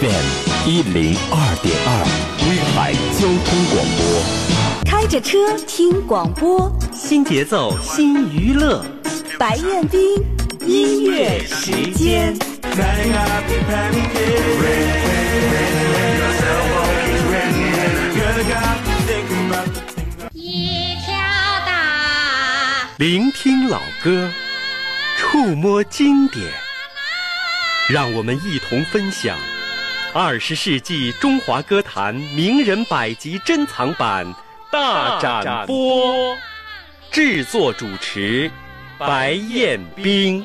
FM 一零二点二，威海交通广播。开着车听广播，新节奏新娱乐，白彦斌音乐时间。一条大，聆听老歌，触摸经典，让我们一同分享二十世纪中华歌坛名人百集珍藏版大展播。制作主持白彦冰。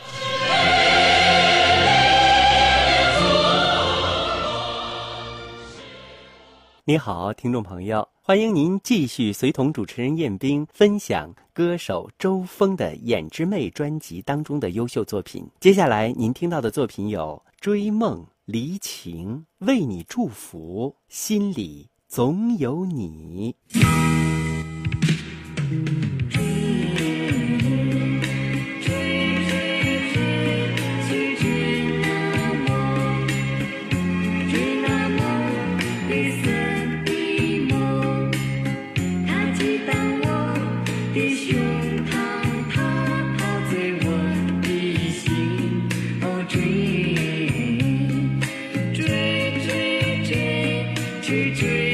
你好，听众朋友，欢迎您继续随同主持人彦冰分享歌手周峰的《眼之妹》专辑当中的优秀作品。接下来您听到的作品有《追梦》《离情》《为你祝福》《心里总有你》。去追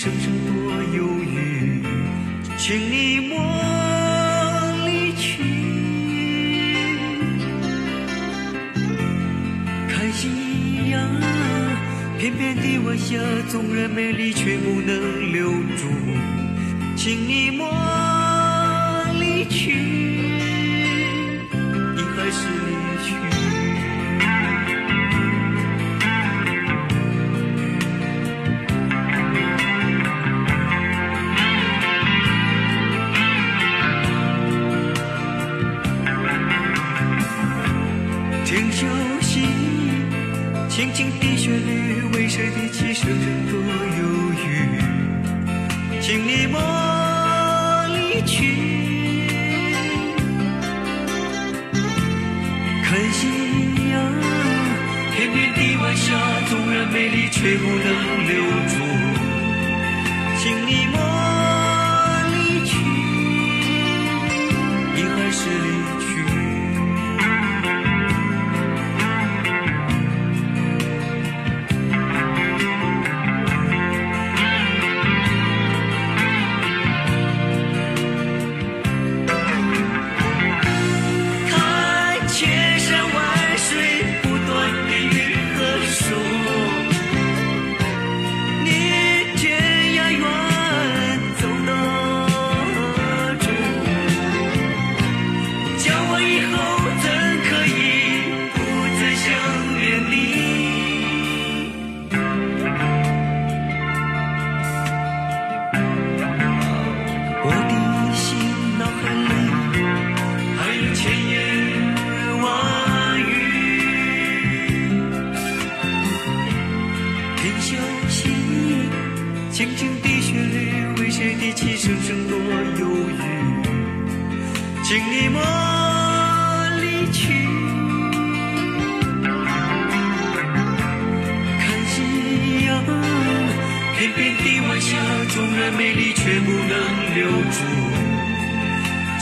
声声多忧郁？请你莫离去。看夕阳，片片的晚霞，纵然美丽，却不能留住。请你莫离去，你还是离去。谁的琴声多犹豫，请你莫离去。看夕阳，翩翩地晚霞，纵然美丽却不能留。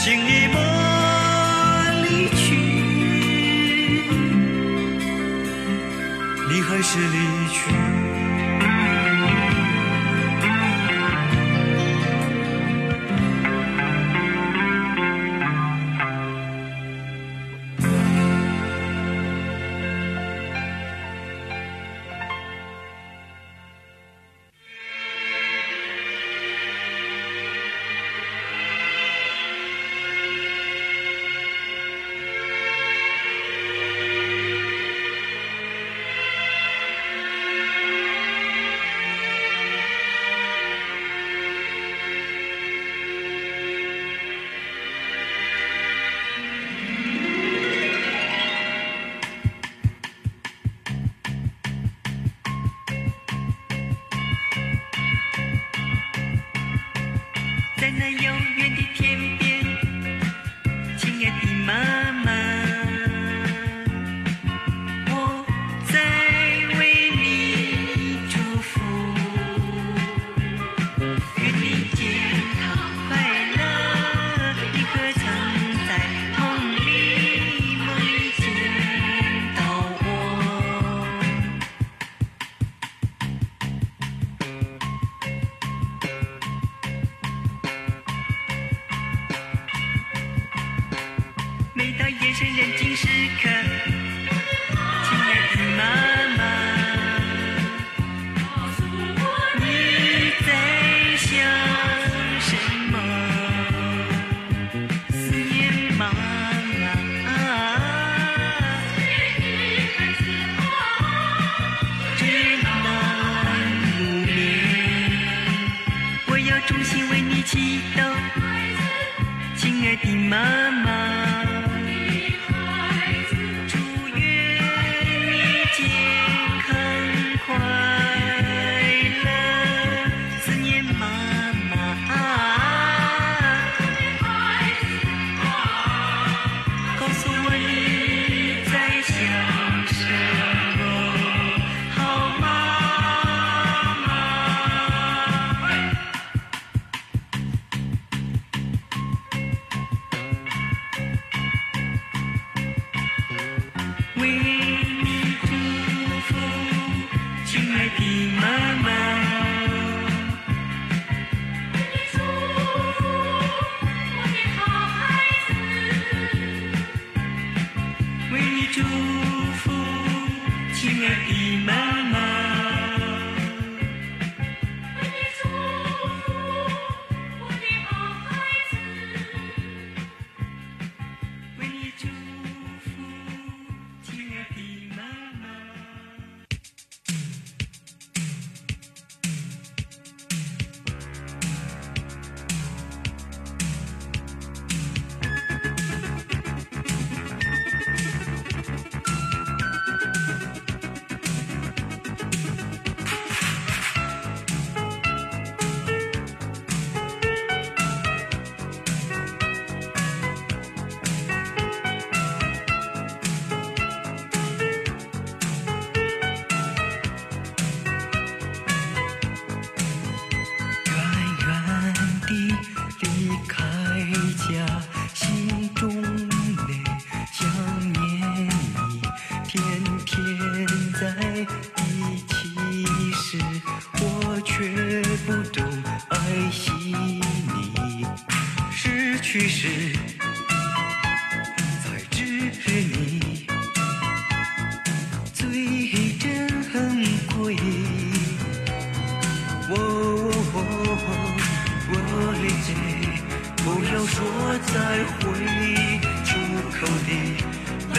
轻易把离去。你还是离去。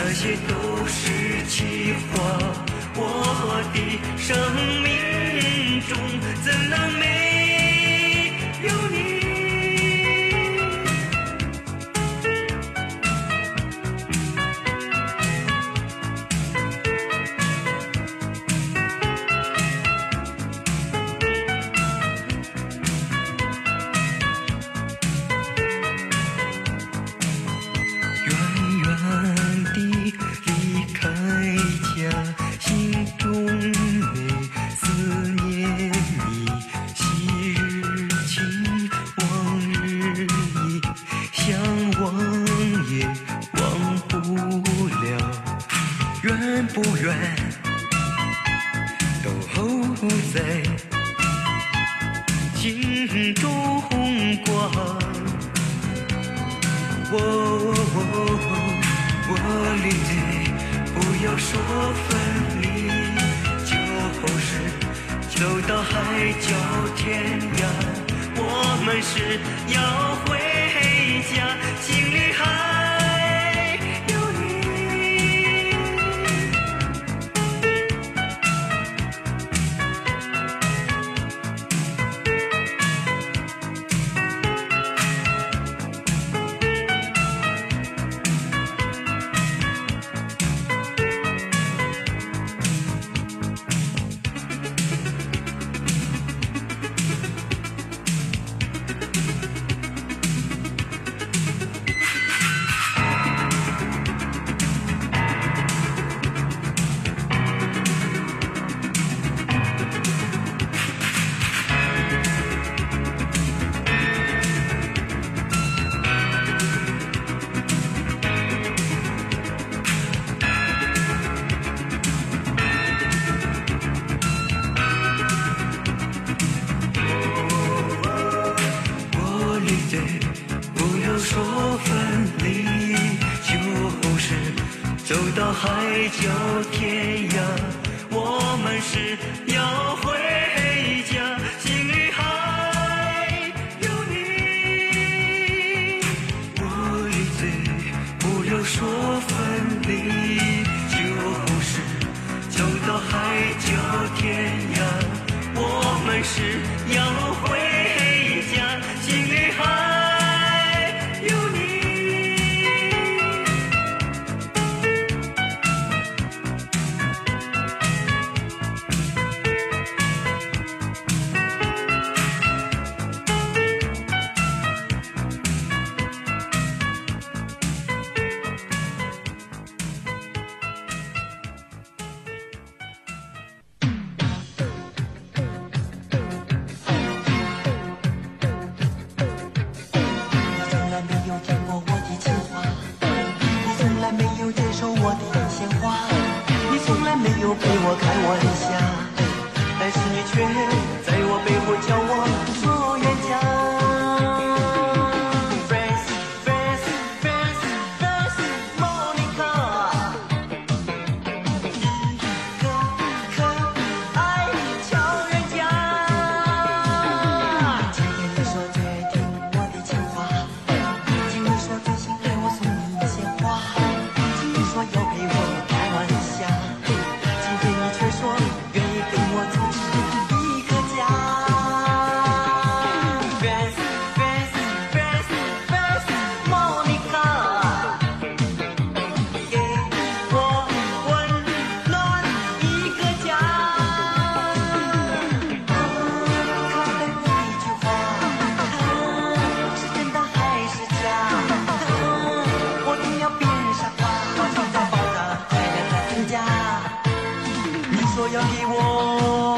这些都是气话，我的生命中。走到海角天涯我们是要回家心里还不要说分离就是走到海角天涯我们是要回我的鲜花，你从来没有陪我开玩笑，但是你却在我背后叫我。这样的我。